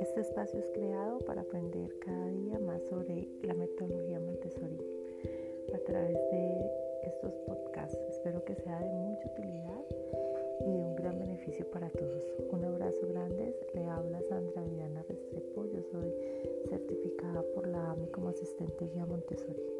Este espacio es creado para aprender cada día más sobre la metodología Montessori a través de estos podcasts. Espero que sea de mucha utilidad y de un gran beneficio para todos. Un abrazo grande. Le habla Sandra Viviana Restrepo. Yo soy certificada por la AMI como asistente guía Montessori.